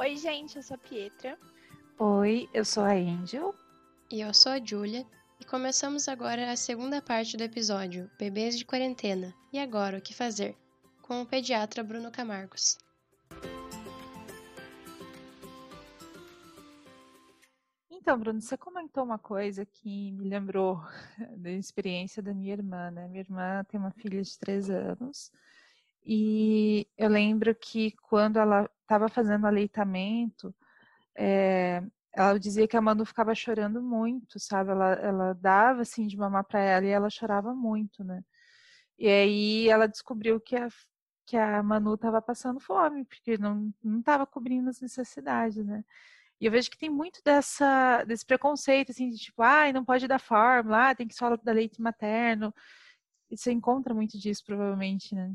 Oi, gente, eu sou a Pietra. Oi, eu sou a Angel. E eu sou a Julia. E começamos agora a segunda parte do episódio Bebês de Quarentena. E agora, o que fazer? Com o pediatra Bruno Camargos. Então, Bruno, você comentou uma coisa que me lembrou da experiência da minha irmã, né? Minha irmã tem uma filha de três anos e eu lembro que quando ela estava fazendo aleitamento, é, ela dizia que a Manu ficava chorando muito, sabe? Ela, ela dava assim de mamar para ela e ela chorava muito, né? E aí ela descobriu que a, que a Manu estava passando fome, porque não estava cobrindo as necessidades, né? E eu vejo que tem muito dessa, desse preconceito, assim, de tipo, ah, não pode dar fórmula, ah, tem que só dar leite materno. E você encontra muito disso, provavelmente, né?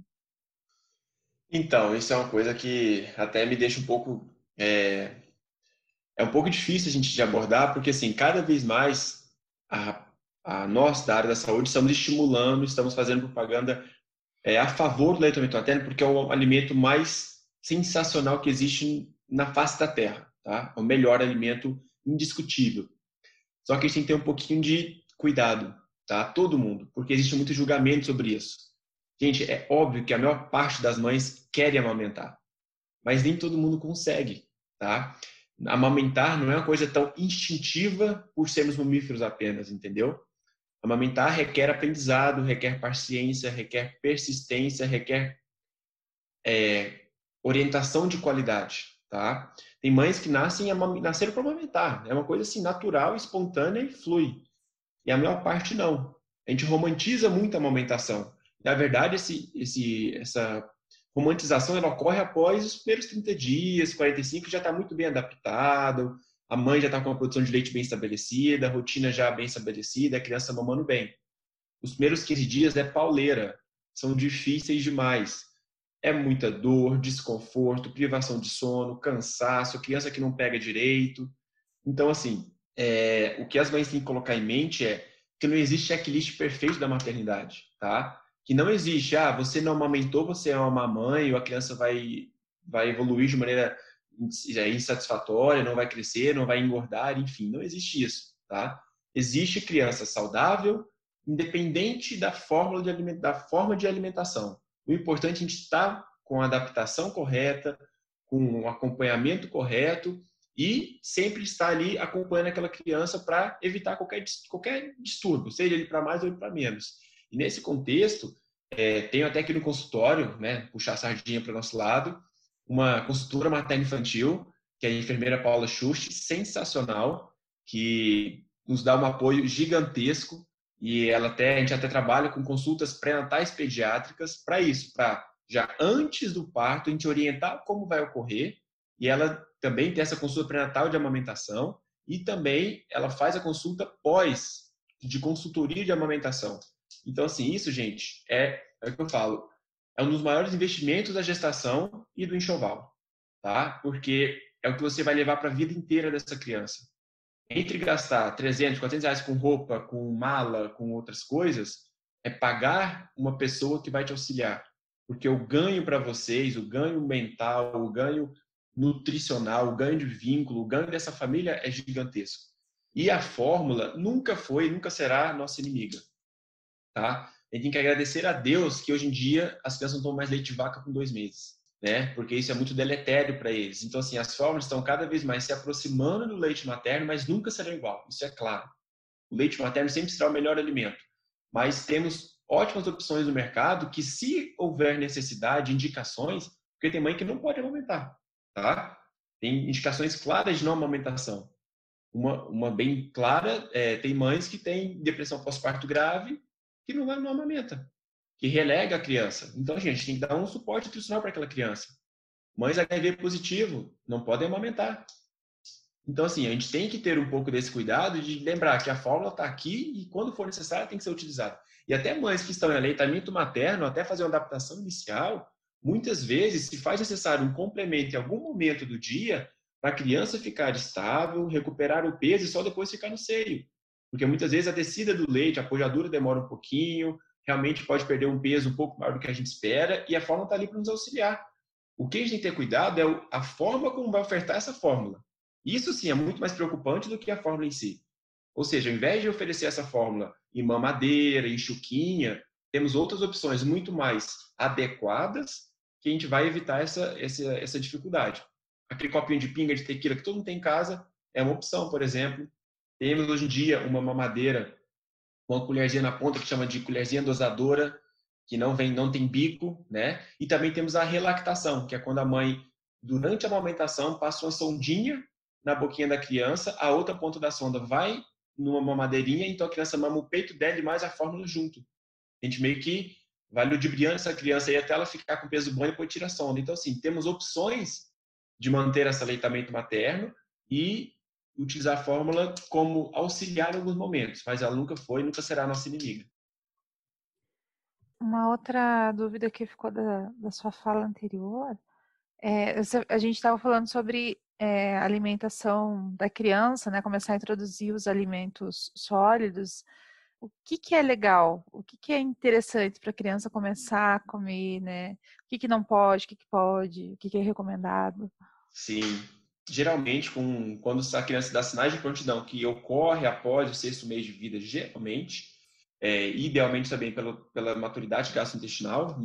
Então, isso é uma coisa que até me deixa um pouco. É, é um pouco difícil a gente de abordar, porque, assim, cada vez mais a, a nós, da área da saúde, estamos estimulando, estamos fazendo propaganda é, a favor do leite materno, porque é o alimento mais sensacional que existe na face da Terra tá? É o melhor alimento indiscutível. Só que a gente tem que ter um pouquinho de cuidado, tá? Todo mundo, porque existe muito julgamento sobre isso. Gente, é óbvio que a maior parte das mães querem amamentar, mas nem todo mundo consegue, tá? Amamentar não é uma coisa tão instintiva por sermos mamíferos apenas, entendeu? Amamentar requer aprendizado, requer paciência, requer persistência, requer é, orientação de qualidade, tá? Tem mães que nascem nasceram para amamentar. É uma coisa assim natural, espontânea e flui. E a maior parte não. A gente romantiza muito a amamentação. Na verdade, esse, esse, essa romantização ela ocorre após os primeiros 30 dias, 45, já está muito bem adaptado, a mãe já está com a produção de leite bem estabelecida, a rotina já bem estabelecida, a criança mamando bem. Os primeiros 15 dias é pauleira, são difíceis demais é muita dor, desconforto, privação de sono, cansaço, criança que não pega direito. Então, assim, é, o que as mães têm que colocar em mente é que não existe checklist perfeito da maternidade, tá? Que não existe, ah, você não amamentou, você é uma mamãe, ou a criança vai, vai evoluir de maneira é, insatisfatória, não vai crescer, não vai engordar, enfim, não existe isso, tá? Existe criança saudável, independente da fórmula de, da forma de alimentação. O importante é a gente estar com a adaptação correta, com o acompanhamento correto e sempre estar ali acompanhando aquela criança para evitar qualquer, qualquer distúrbio, seja ele para mais ou para menos. E nesse contexto, é, tenho até aqui no consultório, né, puxar a sardinha para o nosso lado, uma consultora materno-infantil, que é a enfermeira Paula Schucht, sensacional, que nos dá um apoio gigantesco e ela até, a gente até trabalha com consultas pré-natais pediátricas para isso, para já antes do parto a gente orientar como vai ocorrer e ela também tem essa consulta pré-natal de amamentação e também ela faz a consulta pós de consultoria de amamentação. Então assim, isso, gente, é, é o que eu falo, é um dos maiores investimentos da gestação e do enxoval, tá? Porque é o que você vai levar para a vida inteira dessa criança entre gastar 300, 400 reais com roupa, com mala, com outras coisas, é pagar uma pessoa que vai te auxiliar. Porque o ganho para vocês, o ganho mental, o ganho nutricional, o ganho de vínculo, o ganho dessa família é gigantesco. E a fórmula nunca foi, nunca será nossa inimiga. Tá? A gente tem que agradecer a Deus que hoje em dia as crianças não tomam mais leite de vaca com dois meses né? Porque isso é muito deletério para eles. Então, assim, as fórmulas estão cada vez mais se aproximando do leite materno, mas nunca serão igual. Isso é claro. O leite materno sempre será o melhor alimento. Mas temos ótimas opções no mercado que, se houver necessidade, indicações, porque tem mãe que não pode amamentar, tá? Tem indicações claras de não amamentação. Uma, uma bem clara, é, tem mães que têm depressão pós-parto grave que não, não amamenta que relega a criança. Então, gente, tem que dar um suporte nutricional para aquela criança. Mães HIV positivo não podem amamentar. Então, assim, a gente tem que ter um pouco desse cuidado de lembrar que a fórmula está aqui e, quando for necessário, tem que ser utilizada. E até mães que estão em aleitamento materno, até fazer uma adaptação inicial, muitas vezes se faz necessário um complemento em algum momento do dia para a criança ficar estável, recuperar o peso e só depois ficar no seio. Porque muitas vezes a descida do leite, a pojadura demora um pouquinho, realmente pode perder um peso um pouco maior do que a gente espera e a fórmula está ali para nos auxiliar. O que a gente tem que ter cuidado é a forma como vai ofertar essa fórmula. Isso sim é muito mais preocupante do que a fórmula em si. Ou seja, ao invés de oferecer essa fórmula em mamadeira, em chuquinha, temos outras opções muito mais adequadas que a gente vai evitar essa, essa, essa dificuldade. Aquele copinho de pinga de tequila que todo mundo tem em casa é uma opção, por exemplo. Temos hoje em dia uma mamadeira com uma colherzinha na ponta que chama de colherzinha dosadora, que não vem, não tem bico, né? E também temos a relactação, que é quando a mãe, durante a amamentação, passa uma sondinha na boquinha da criança, a outra ponta da sonda vai numa mamadeirinha, então a criança mama o peito dela e mais a fórmula junto. A gente meio que vai ludibriando essa criança aí até ela ficar com peso bom e depois tira a sonda. Então, assim, temos opções de manter esse aleitamento materno e utilizar a fórmula como auxiliar em alguns momentos, mas ela nunca foi, nunca será nossa inimiga. Uma outra dúvida que ficou da, da sua fala anterior é, a gente estava falando sobre é, alimentação da criança, né? Começar a introduzir os alimentos sólidos. O que, que é legal? O que, que é interessante para a criança começar a comer, né? O que, que não pode, o que, que pode, o que, que é recomendado? Sim, geralmente, com, quando a criança dá sinais de prontidão que ocorre após o sexto mês de vida, geralmente, é, idealmente também pela, pela maturidade gastrointestinal,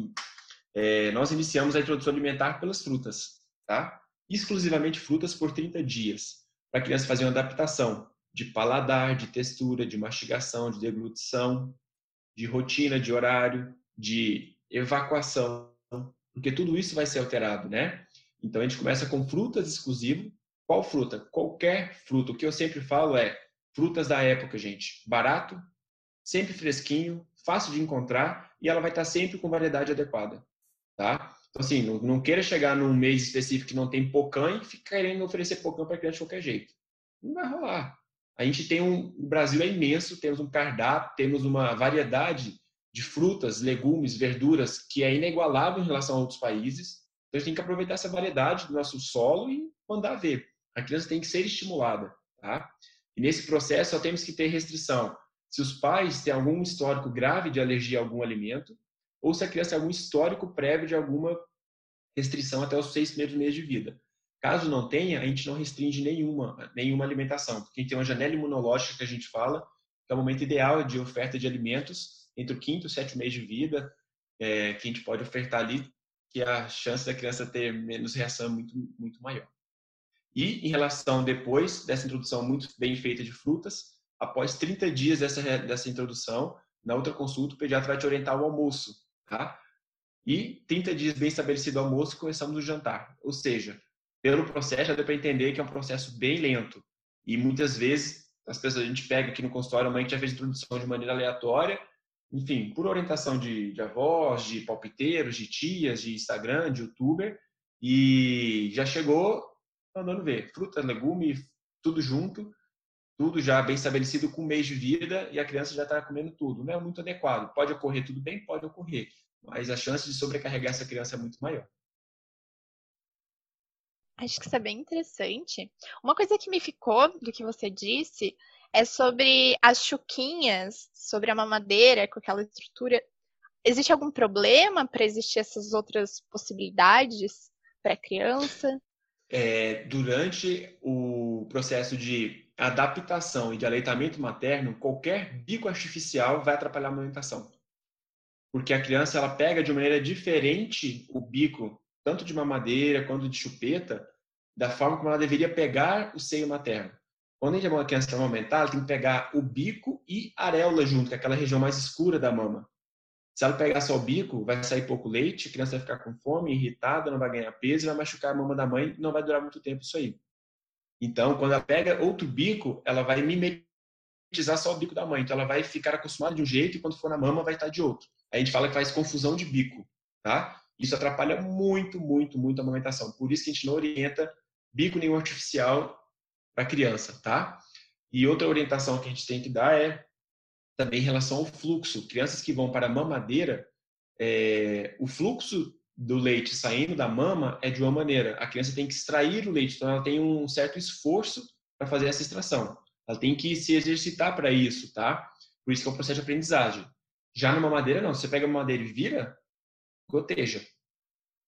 é, nós iniciamos a introdução alimentar pelas frutas, tá? Exclusivamente frutas por 30 dias, para a criança fazer uma adaptação de paladar, de textura, de mastigação, de deglutição, de rotina, de horário, de evacuação, porque tudo isso vai ser alterado, né? Então a gente começa com frutas exclusivo. Qual fruta? Qualquer fruta. O que eu sempre falo é frutas da época, gente. Barato, sempre fresquinho, fácil de encontrar e ela vai estar sempre com variedade adequada, tá? Então assim, não, não queira chegar num mês específico que não tem pocã e ficar querendo oferecer pocã para criança de qualquer jeito. Não vai rolar. A gente tem um, o Brasil é imenso, temos um cardápio, temos uma variedade de frutas, legumes, verduras que é inigualável em relação a outros países. Então, a gente tem que aproveitar essa variedade do nosso solo e mandar ver. A criança tem que ser estimulada, tá? E nesse processo, só temos que ter restrição. Se os pais têm algum histórico grave de alergia a algum alimento, ou se a criança tem algum histórico prévio de alguma restrição até os seis primeiros meses de vida. Caso não tenha, a gente não restringe nenhuma, nenhuma alimentação, porque a gente tem uma janela imunológica que a gente fala, que é o momento ideal de oferta de alimentos entre o quinto e o sétimo mês de vida, é, que a gente pode ofertar ali que a chance da criança ter menos reação é muito, muito maior. E em relação depois dessa introdução muito bem feita de frutas, após 30 dias dessa, dessa introdução, na outra consulta, o pediatra vai te orientar o almoço, tá? E 30 dias bem estabelecido o almoço, começamos o jantar. Ou seja, pelo processo, já deu para entender que é um processo bem lento. E muitas vezes, as pessoas, a gente pega aqui no consultório, a mãe que já fez introdução de maneira aleatória, enfim, por orientação de, de avós, de palpiteiros, de tias, de Instagram, de youtuber, e já chegou mandando ver. Fruta, legume, tudo junto, tudo já bem estabelecido com um mês de vida e a criança já está comendo tudo. Não é muito adequado. Pode ocorrer tudo bem? Pode ocorrer. Mas a chance de sobrecarregar essa criança é muito maior. Acho que isso é bem interessante. Uma coisa que me ficou do que você disse é sobre as chuquinhas, sobre a mamadeira com aquela estrutura. Existe algum problema para existir essas outras possibilidades para a criança? É, durante o processo de adaptação e de aleitamento materno, qualquer bico artificial vai atrapalhar a amamentação. Porque a criança ela pega de maneira diferente o bico, tanto de mamadeira quanto de chupeta, da forma como ela deveria pegar o seio materno. Quando a gente é uma criança amamentar, ela tem que pegar o bico e areola junto, que é aquela região mais escura da mama. Se ela pegar só o bico, vai sair pouco leite, a criança vai ficar com fome, irritada, não vai ganhar peso, vai machucar a mama da mãe, não vai durar muito tempo isso aí. Então, quando ela pega outro bico, ela vai mimetizar só o bico da mãe. Então, ela vai ficar acostumada de um jeito e quando for na mama vai estar de outro. A gente fala que faz confusão de bico, tá? Isso atrapalha muito, muito, muito a amamentação. Por isso que a gente não orienta bico nenhum artificial para a criança, tá? E outra orientação que a gente tem que dar é também em relação ao fluxo. Crianças que vão para a mamadeira, é, o fluxo do leite saindo da mama é de uma maneira. A criança tem que extrair o leite, então ela tem um certo esforço para fazer essa extração. Ela tem que se exercitar para isso, tá? Por isso que é um processo de aprendizagem. Já na mamadeira, não. Você pega a mamadeira e vira, goteja.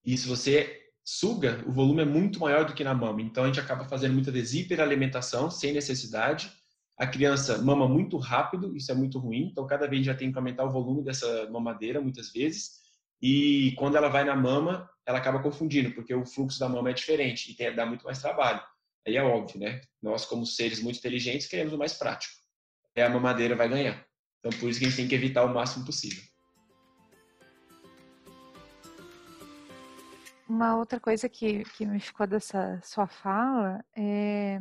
E se você suga, o volume é muito maior do que na mama. Então a gente acaba fazendo muita vezes hiperalimentação sem necessidade. A criança mama muito rápido, isso é muito ruim. Então cada vez já tem que aumentar o volume dessa mamadeira muitas vezes. E quando ela vai na mama, ela acaba confundindo, porque o fluxo da mama é diferente e tem, dá muito mais trabalho. Aí é óbvio, né? Nós, como seres muito inteligentes, queremos o mais prático. É a mamadeira vai ganhar. Então, por isso que a gente tem que evitar o máximo possível. Uma outra coisa que, que me ficou dessa sua fala é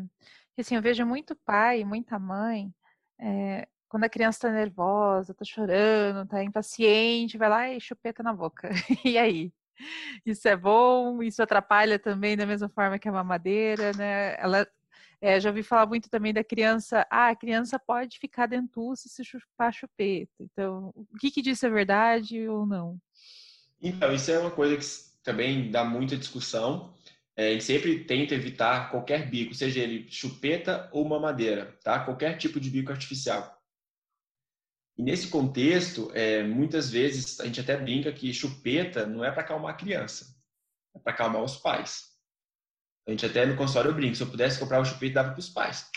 que assim, eu vejo muito pai, muita mãe, é, quando a criança está nervosa, está chorando, está impaciente, vai lá e chupeta na boca. e aí? Isso é bom? Isso atrapalha também da mesma forma que a mamadeira, né? Ela, é, já ouvi falar muito também da criança. Ah, a criança pode ficar dentuça se chupar chupeta. Então, o que, que disso é verdade ou não? Então, isso é uma coisa que também dá muita discussão. É, sempre tenta evitar qualquer bico, seja ele chupeta ou mamadeira, tá? Qualquer tipo de bico artificial. E nesse contexto, é, muitas vezes a gente até brinca que chupeta não é para acalmar a criança, é para acalmar os pais. A gente até no consultório brinca, se eu pudesse comprar o chupeta, dava para os pais.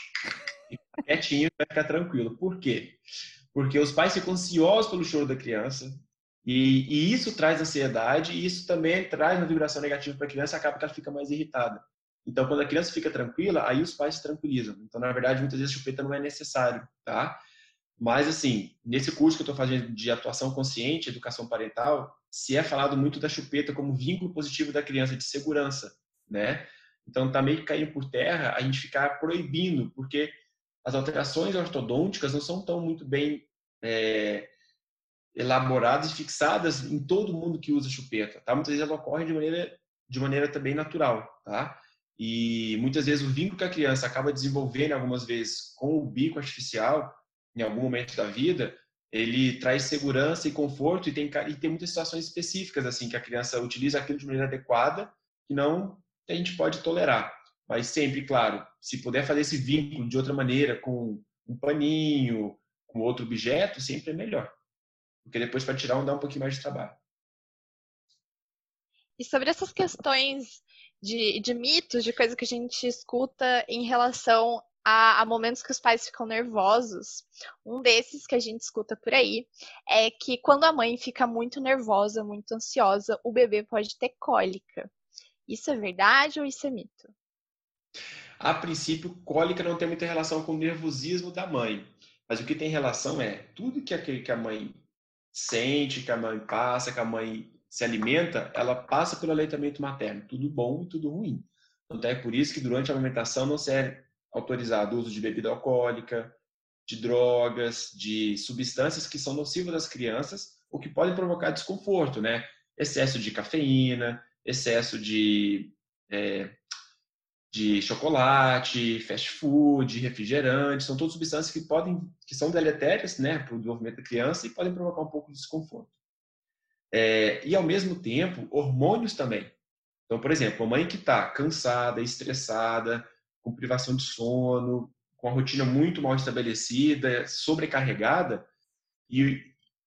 Fica quietinho, vai ficar tranquilo. Por quê? Porque os pais ficam ansiosos pelo choro da criança, e, e, isso traz ansiedade e isso também traz uma vibração negativa para a criança, acaba que ela fica mais irritada. Então, quando a criança fica tranquila, aí os pais se tranquilizam. Então, na verdade, muitas vezes chupeta não é necessário, tá? Mas, assim, nesse curso que eu estou fazendo de atuação consciente, educação parental, se é falado muito da chupeta como vínculo positivo da criança, de segurança, né? Então, tá meio que caindo por terra a gente ficar proibindo, porque as alterações ortodônticas não são tão muito bem é, elaboradas e fixadas em todo mundo que usa chupeta, tá? Muitas vezes ela ocorre de maneira de maneira também natural, tá? E muitas vezes o vínculo que a criança acaba desenvolvendo algumas vezes com o bico artificial em algum momento da vida, ele traz segurança e conforto e tem e tem muitas situações específicas assim que a criança utiliza aquilo de maneira adequada que não a gente pode tolerar. Mas sempre, claro, se puder fazer esse vínculo de outra maneira com um paninho, com outro objeto, sempre é melhor. Porque depois para tirar um dá um pouquinho mais de trabalho. E sobre essas questões de, de mitos, de coisa que a gente escuta em relação a, a, momentos que os pais ficam nervosos. Um desses que a gente escuta por aí é que quando a mãe fica muito nervosa, muito ansiosa, o bebê pode ter cólica. Isso é verdade ou isso é mito? A princípio, cólica não tem muita relação com o nervosismo da mãe. Mas o que tem relação é tudo que a, que a mãe sente, que a mãe passa, que a mãe se alimenta, ela passa pelo aleitamento materno, tudo bom e tudo ruim. Então é por isso que durante a amamentação não se é autorizado o uso de bebida alcoólica, de drogas, de substâncias que são nocivas às crianças, o que podem provocar desconforto, né? Excesso de cafeína, excesso de é, de chocolate, fast food, refrigerante, são todas substâncias que podem, que são deletérias, né, para o desenvolvimento da criança e podem provocar um pouco de desconforto. É, e ao mesmo tempo, hormônios também. Então, por exemplo, a mãe que está cansada, estressada, com privação de sono, com a rotina muito mal estabelecida, sobrecarregada e,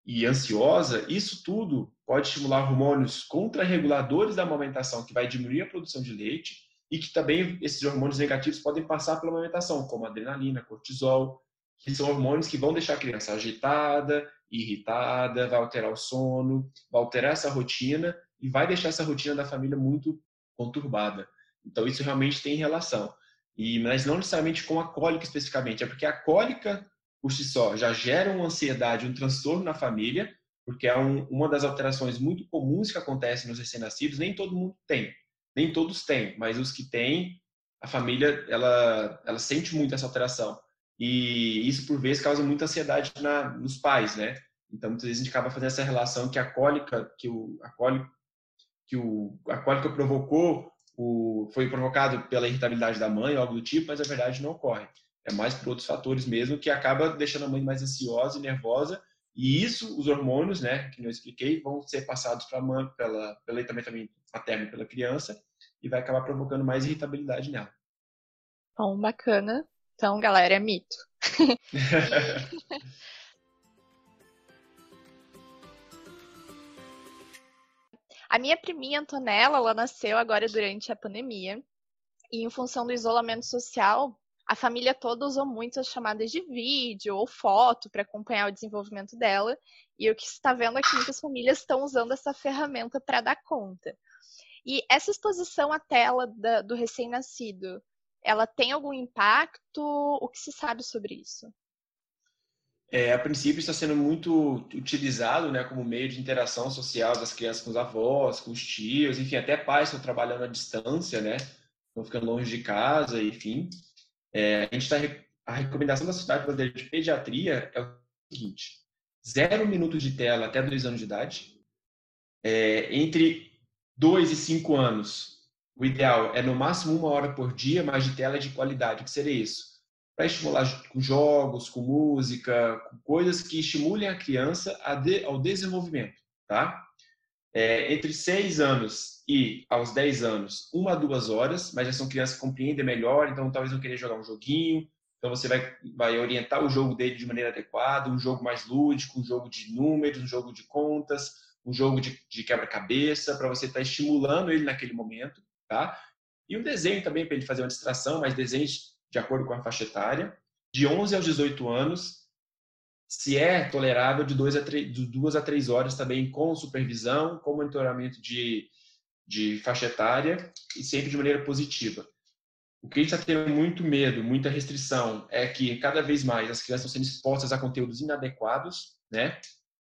e ansiosa, isso tudo pode estimular hormônios contrarreguladores da amamentação, que vai diminuir a produção de leite e que também esses hormônios negativos podem passar pela amamentação, como adrenalina, cortisol, que são hormônios que vão deixar a criança agitada, irritada, vai alterar o sono, vai alterar essa rotina e vai deixar essa rotina da família muito conturbada. Então isso realmente tem relação. E mas não necessariamente com a cólica especificamente, é porque a cólica por si só já gera uma ansiedade, um transtorno na família, porque é um, uma das alterações muito comuns que acontecem nos recém-nascidos, nem todo mundo tem nem todos têm, mas os que têm, a família ela ela sente muito essa alteração. E isso por vezes causa muita ansiedade na, nos pais, né? Então muitas vezes a gente acaba fazendo essa relação que a cólica, que o a cólica, que o a cólica provocou o, foi provocado pela irritabilidade da mãe algo do tipo, mas a verdade não ocorre. É mais por outros fatores mesmo que acaba deixando a mãe mais ansiosa e nervosa. E isso, os hormônios, né, que eu expliquei, vão ser passados para a mãe, pela, pelo leitamento materno pela criança e vai acabar provocando mais irritabilidade nela. Bom, bacana. Então, galera, é mito. a minha priminha Antonella, ela nasceu agora durante a pandemia. E em função do isolamento social, a família toda usou muito as chamadas de vídeo ou foto para acompanhar o desenvolvimento dela. E o que está vendo é que muitas famílias estão usando essa ferramenta para dar conta. E essa exposição à tela da, do recém-nascido, ela tem algum impacto? O que se sabe sobre isso? É, a princípio está sendo muito utilizado né, como meio de interação social das crianças com os avós, com os tios, enfim, até pais estão trabalhando à distância, né? Estão ficando longe de casa, enfim. É, a gente está a recomendação da Sociedade Brasileira de Pediatria é o seguinte: zero minutos de tela até dois anos de idade. É, entre dois e cinco anos, o ideal é no máximo uma hora por dia, mas de tela de qualidade. O que seria isso? Para estimular com jogos, com música, com coisas que estimulem a criança ao desenvolvimento, tá? É, entre seis anos e aos 10 anos, uma a duas horas, mas já são crianças que compreendem melhor, então talvez não querer jogar um joguinho, então você vai, vai orientar o jogo dele de maneira adequada, um jogo mais lúdico, um jogo de números, um jogo de contas, um jogo de, de quebra-cabeça, para você estar tá estimulando ele naquele momento, tá? E um desenho também para ele fazer uma distração, mas desenhos de acordo com a faixa etária. De 11 aos 18 anos, se é tolerável de 2 a 3, de 2 a 3 horas também com supervisão, com monitoramento de, de faixa etária e sempre de maneira positiva. O que a gente está tendo muito medo, muita restrição, é que cada vez mais as crianças estão sendo expostas a conteúdos inadequados, né?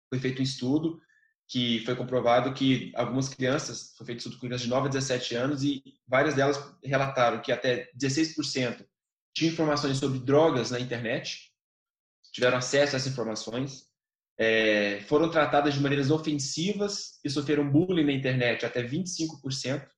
Foi feito um estudo que foi comprovado que algumas crianças, foi feito estudo com crianças de 9 a 17 anos e várias delas relataram que até 16% tinham informações sobre drogas na internet, tiveram acesso a essas informações, é, foram tratadas de maneiras ofensivas e sofreram bullying na internet até 25%.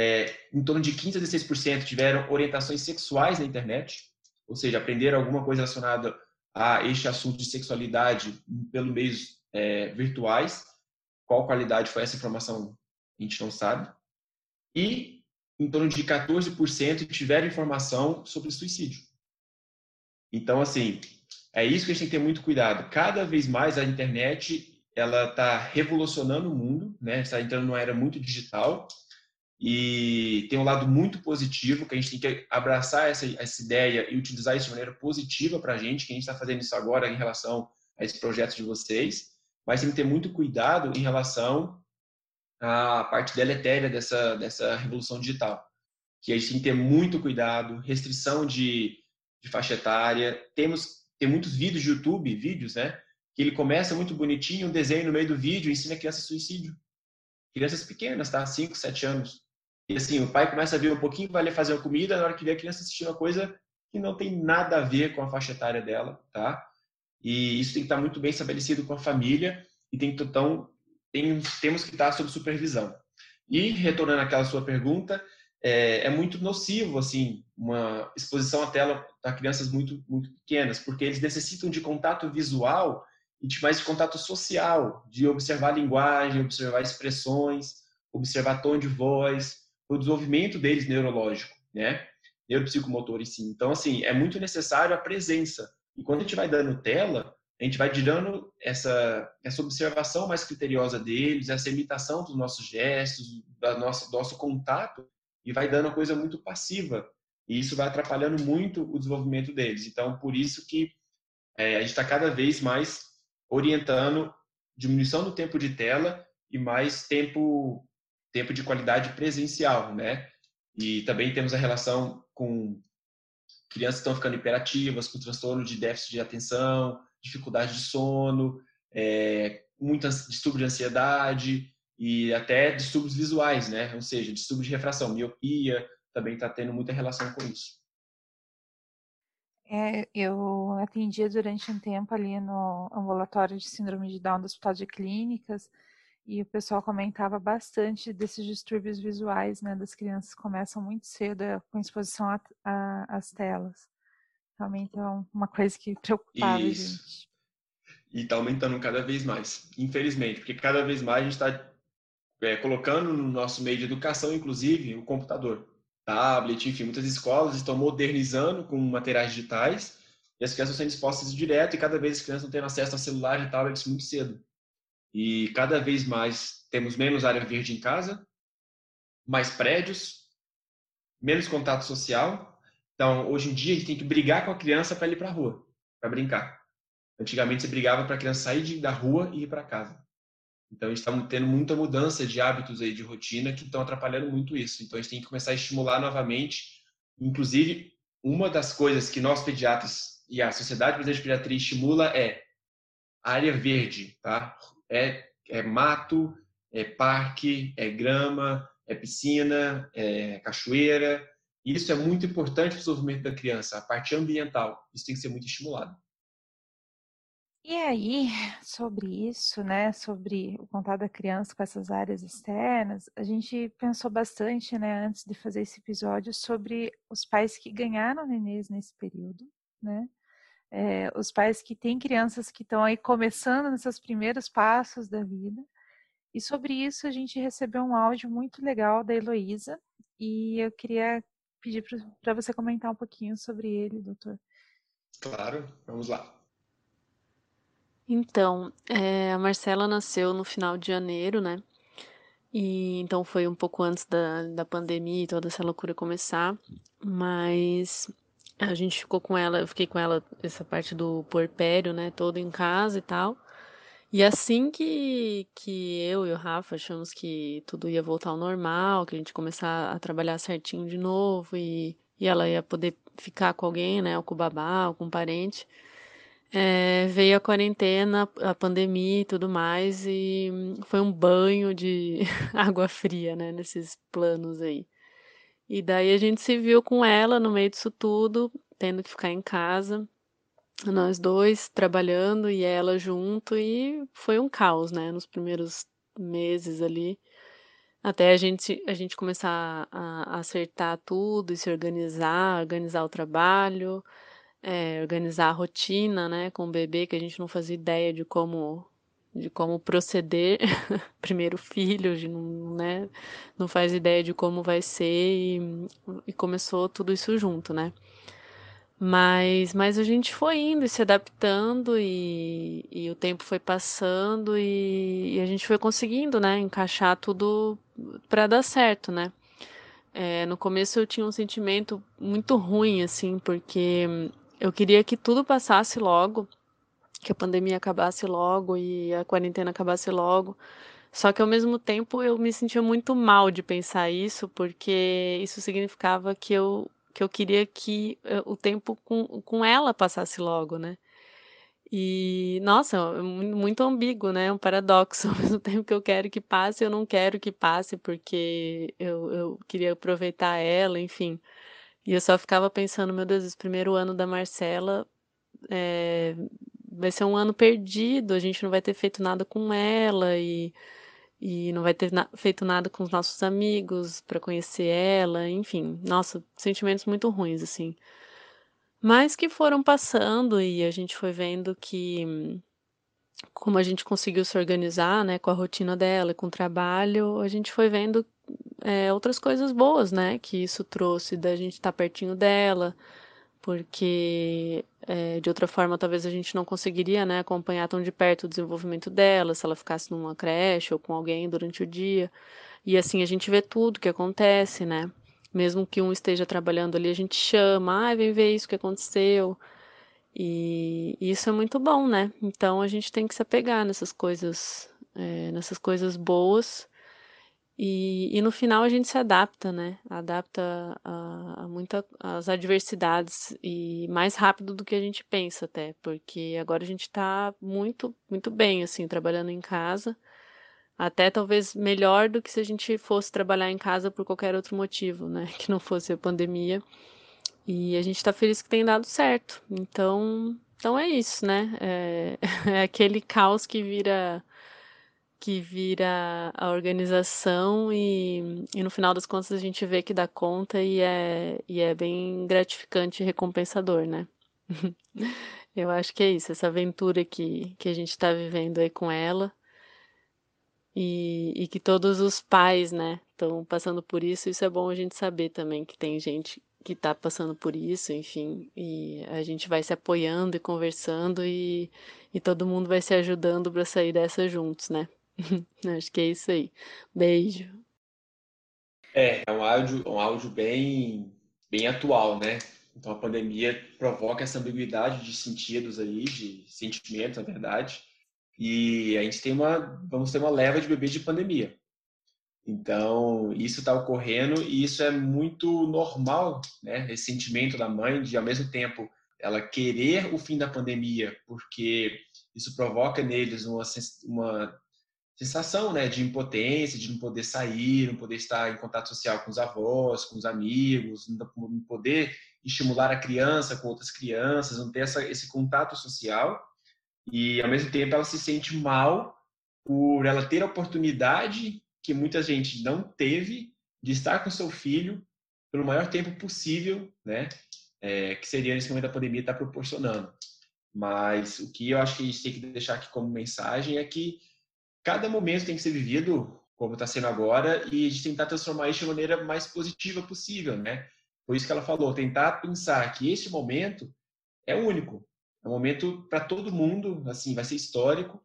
É, em torno de 15 a 16% tiveram orientações sexuais na internet, ou seja, aprenderam alguma coisa relacionada a este assunto de sexualidade pelo meios é, virtuais. Qual qualidade foi essa informação, a gente não sabe. E em torno de 14% tiveram informação sobre suicídio. Então, assim, é isso que a gente tem que ter muito cuidado. Cada vez mais a internet ela está revolucionando o mundo, né? Está entrando numa era muito digital e tem um lado muito positivo que a gente tem que abraçar essa, essa ideia e utilizar isso de maneira positiva para a gente, que a gente está fazendo isso agora em relação a esse projeto de vocês, mas tem que ter muito cuidado em relação à parte deletéria dessa, dessa revolução digital, que a gente tem que ter muito cuidado, restrição de, de faixa etária, temos tem muitos vídeos de YouTube, vídeos, né? Que ele começa muito bonitinho, um desenho no meio do vídeo, ensina a criança suicídio. Crianças pequenas, tá? 5, 7 anos. E assim, o pai começa a ver um pouquinho, vai ali fazer uma comida, na hora que vê a criança assistindo uma coisa que não tem nada a ver com a faixa etária dela, tá? E isso tem que estar muito bem estabelecido com a família e tem que, então, tem, temos que estar sob supervisão. E, retornando àquela sua pergunta, é, é, muito nocivo, assim, uma exposição à tela para crianças muito, muito pequenas, porque eles necessitam de contato visual e de mais de contato social, de observar a linguagem, observar expressões, observar tom de voz, o desenvolvimento deles neurológico, né? Neuropsicomotor em. Então, assim, é muito necessário a presença. E quando a gente vai dando tela, a gente vai dando essa, essa observação mais criteriosa deles, essa imitação dos nossos gestos, do nosso, do nosso contato e vai dando uma coisa muito passiva. E isso vai atrapalhando muito o desenvolvimento deles. Então, por isso que é, a gente está cada vez mais orientando diminuição do tempo de tela e mais tempo tempo de qualidade presencial, né? E também temos a relação com crianças estão ficando hiperativas, com transtorno de déficit de atenção, dificuldade de sono, é, muitas distúrbio de ansiedade, e até distúrbios visuais, né? Ou seja, distúrbio de refração, miopia, também está tendo muita relação com isso. É, eu atendia durante um tempo ali no ambulatório de síndrome de Down do Hospital de Clínicas e o pessoal comentava bastante desses distúrbios visuais, né? Das crianças começam muito cedo é, com exposição às telas. Realmente é uma coisa que preocupava isso. a gente. E está aumentando cada vez mais, infelizmente, porque cada vez mais a gente está é, colocando no nosso meio de educação, inclusive, o computador, tablet, enfim, muitas escolas estão modernizando com materiais digitais e as crianças sendo expostas direto e cada vez as crianças estão tendo acesso a celular e tablets muito cedo. E cada vez mais temos menos área verde em casa, mais prédios, menos contato social. Então, hoje em dia, a gente tem que brigar com a criança para ir para a rua, para brincar. Antigamente, você brigava para a criança sair da rua e ir para casa. Então, a gente está tendo muita mudança de hábitos aí, de rotina, que estão atrapalhando muito isso. Então, a gente tem que começar a estimular novamente. Inclusive, uma das coisas que nós pediatras e a Sociedade Brasileira de Pediatria estimula é área verde, tá? É, é mato, é parque, é grama, é piscina, é cachoeira. Isso é muito importante para o desenvolvimento da criança, a parte ambiental. Isso tem que ser muito estimulado. E aí, sobre isso, né, sobre o contato da criança com essas áreas externas, a gente pensou bastante, né, antes de fazer esse episódio, sobre os pais que ganharam nenês nesse período, né, é, os pais que têm crianças que estão aí começando nesses primeiros passos da vida. E sobre isso a gente recebeu um áudio muito legal da Heloísa e eu queria pedir para você comentar um pouquinho sobre ele, doutor. Claro, vamos lá. Então, é, a Marcela nasceu no final de janeiro, né? E então foi um pouco antes da, da pandemia e toda essa loucura começar. Mas a gente ficou com ela, eu fiquei com ela essa parte do porpério, né? Todo em casa e tal. E assim que, que eu e o Rafa achamos que tudo ia voltar ao normal, que a gente começar a trabalhar certinho de novo e, e ela ia poder ficar com alguém, né? Ou com o babá, ou com um parente é, veio a quarentena, a pandemia e tudo mais, e foi um banho de água fria, né, nesses planos aí. E daí a gente se viu com ela no meio disso tudo, tendo que ficar em casa, nós dois trabalhando e ela junto, e foi um caos, né, nos primeiros meses ali, até a gente, a gente começar a, acertar tudo e se organizar, organizar o trabalho é, organizar a rotina, né, com o bebê, que a gente não fazia ideia de como de como proceder, primeiro filho, de não, né, não faz ideia de como vai ser e, e começou tudo isso junto, né. Mas, mas a gente foi indo e se adaptando e, e o tempo foi passando e, e, a gente foi conseguindo, né, encaixar tudo para dar certo, né. É, no começo eu tinha um sentimento muito ruim, assim, porque eu queria que tudo passasse logo, que a pandemia acabasse logo e a quarentena acabasse logo. Só que ao mesmo tempo eu me sentia muito mal de pensar isso, porque isso significava que eu, que eu queria que eh, o tempo com, com ela passasse logo, né? E, nossa, muito ambíguo, né? Um paradoxo. Ao mesmo tempo que eu quero que passe, eu não quero que passe, porque eu, eu queria aproveitar ela, enfim. E eu só ficava pensando, meu Deus, esse primeiro ano da Marcela é, vai ser um ano perdido, a gente não vai ter feito nada com ela e, e não vai ter na, feito nada com os nossos amigos para conhecer ela, enfim, nossa, sentimentos muito ruins, assim. Mas que foram passando e a gente foi vendo que como a gente conseguiu se organizar, né, com a rotina dela, com o trabalho, a gente foi vendo é, outras coisas boas, né, que isso trouxe da gente estar tá pertinho dela, porque é, de outra forma talvez a gente não conseguiria, né, acompanhar tão de perto o desenvolvimento dela, se ela ficasse numa creche ou com alguém durante o dia. E assim a gente vê tudo que acontece, né? Mesmo que um esteja trabalhando ali, a gente chama, ah, vem ver isso que aconteceu. E, isso é muito bom, né? Então a gente tem que se apegar nessas coisas, é, nessas coisas boas. E, e, no final a gente se adapta, né? Adapta a, a muitas as adversidades e mais rápido do que a gente pensa até, porque agora a gente está muito, muito bem, assim, trabalhando em casa. Até talvez melhor do que se a gente fosse trabalhar em casa por qualquer outro motivo, né? Que não fosse a pandemia. E a gente está feliz que tem dado certo. Então, então é isso, né? É, é aquele caos que vira que vira a organização e, e no final das contas a gente vê que dá conta e é, e é bem gratificante e recompensador, né? Eu acho que é isso, essa aventura que, que a gente está vivendo aí com ela e, e que todos os pais, né, estão passando por isso. Isso é bom a gente saber também que tem gente que está passando por isso, enfim, e a gente vai se apoiando e conversando e, e todo mundo vai se ajudando para sair dessa juntos, né? Acho que é isso aí. Beijo. É, é um áudio, um áudio bem, bem atual, né? Então a pandemia provoca essa ambiguidade de sentidos aí, de sentimentos, na verdade. E a gente tem uma, vamos ter uma leva de bebês de pandemia. Então, isso está ocorrendo e isso é muito normal, né? Esse sentimento da mãe de, ao mesmo tempo, ela querer o fim da pandemia, porque isso provoca neles uma, uma sensação, né, de impotência, de não poder sair, não poder estar em contato social com os avós, com os amigos, não poder estimular a criança com outras crianças, não ter essa, esse contato social. E, ao mesmo tempo, ela se sente mal por ela ter a oportunidade que muita gente não teve de estar com seu filho pelo maior tempo possível, né? É, que seria nesse momento da pandemia estar proporcionando. Mas o que eu acho que a gente tem que deixar aqui como mensagem é que cada momento tem que ser vivido como está sendo agora e gente tentar transformar isso de maneira mais positiva possível, né? Por isso que ela falou, tentar pensar que este momento é único, é um momento para todo mundo, assim, vai ser histórico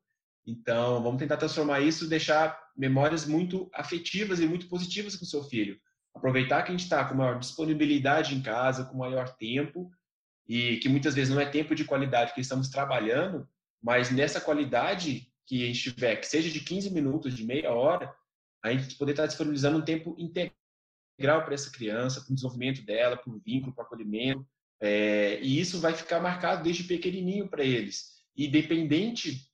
então, vamos tentar transformar isso, deixar memórias muito afetivas e muito positivas com o seu filho. Aproveitar que a gente está com maior disponibilidade em casa, com maior tempo, e que muitas vezes não é tempo de qualidade que estamos trabalhando, mas nessa qualidade que a gente tiver, que seja de 15 minutos, de meia hora, a gente poder estar disponibilizando um tempo integral para essa criança, para o desenvolvimento dela, para o vínculo, para o acolhimento. É, e isso vai ficar marcado desde pequenininho para eles. E dependente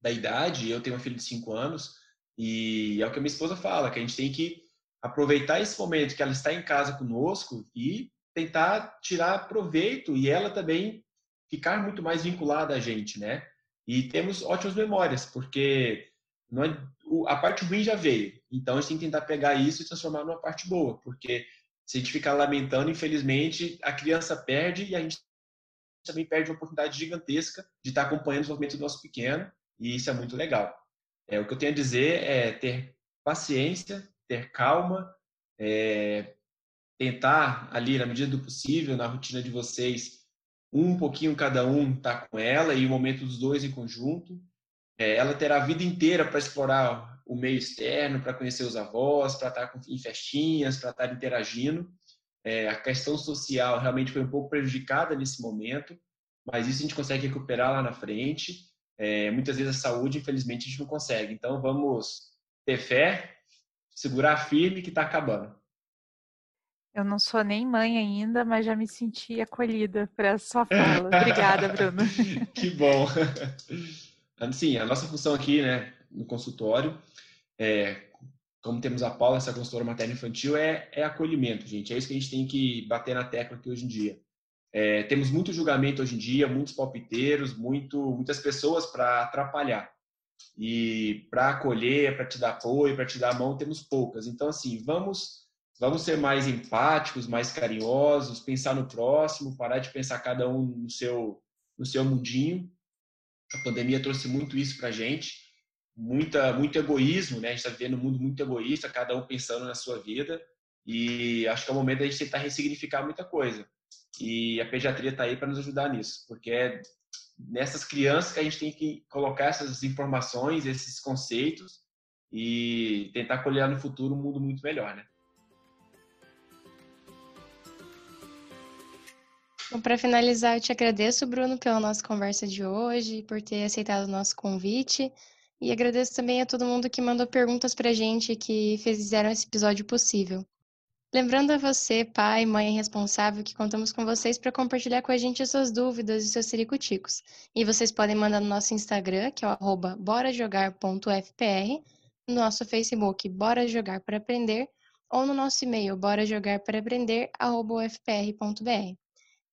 da idade, eu tenho uma filha de 5 anos, e é o que a minha esposa fala, que a gente tem que aproveitar esse momento que ela está em casa conosco e tentar tirar proveito e ela também ficar muito mais vinculada a gente, né? E temos ótimas memórias, porque é, a parte ruim já veio. Então a gente tem que tentar pegar isso e transformar numa parte boa, porque se a gente ficar lamentando, infelizmente, a criança perde e a gente também perde uma oportunidade gigantesca de estar acompanhando o desenvolvimento do nosso pequeno e isso é muito legal. É, o que eu tenho a dizer é ter paciência, ter calma, é, tentar ali, na medida do possível, na rotina de vocês, um pouquinho cada um tá com ela e o momento dos dois em conjunto. É, ela terá a vida inteira para explorar o meio externo, para conhecer os avós, para estar em festinhas, para estar interagindo. É, a questão social realmente foi um pouco prejudicada nesse momento, mas isso a gente consegue recuperar lá na frente. É, muitas vezes a saúde, infelizmente, a gente não consegue. Então, vamos ter fé, segurar firme que está acabando. Eu não sou nem mãe ainda, mas já me senti acolhida para sua fala. Obrigada, Bruno. que bom. Sim, a nossa função aqui, né, no consultório, é, como temos a Paula, essa consultora materno-infantil, é, é acolhimento, gente. É isso que a gente tem que bater na tecla aqui hoje em dia. É, temos muito julgamento hoje em dia, muitos palpiteiros, muito, muitas pessoas para atrapalhar. E para acolher, para te dar apoio, para te dar a mão, temos poucas. Então, assim, vamos, vamos ser mais empáticos, mais carinhosos, pensar no próximo, parar de pensar cada um no seu, no seu mundinho. A pandemia trouxe muito isso para a gente, muita, muito egoísmo, né? A gente está vivendo um mundo muito egoísta, cada um pensando na sua vida. E acho que é o momento da gente tentar ressignificar muita coisa. E a pediatria está aí para nos ajudar nisso, porque é nessas crianças que a gente tem que colocar essas informações, esses conceitos e tentar colher no futuro um mundo muito melhor, né? Para finalizar, eu te agradeço, Bruno, pela nossa conversa de hoje, por ter aceitado o nosso convite. E agradeço também a todo mundo que mandou perguntas para a gente que fizeram esse episódio possível. Lembrando a você, pai, mãe responsável, que contamos com vocês para compartilhar com a gente as suas dúvidas e seus ciricuticos. E vocês podem mandar no nosso Instagram, que é o borajogar.fpr, no nosso Facebook, Bora Jogar para Aprender, ou no nosso e-mail, borajogarparaprender.ufpr.br.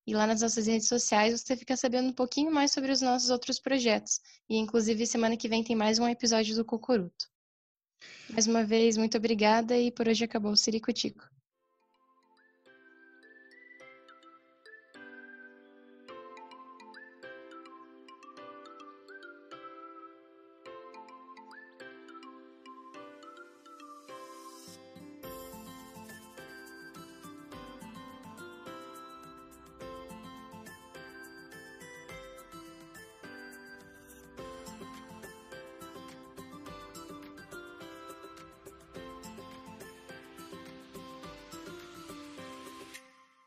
E lá nas nossas redes sociais você fica sabendo um pouquinho mais sobre os nossos outros projetos. E inclusive semana que vem tem mais um episódio do Cocoruto. Mais uma vez, muito obrigada e por hoje acabou o Ciricutico.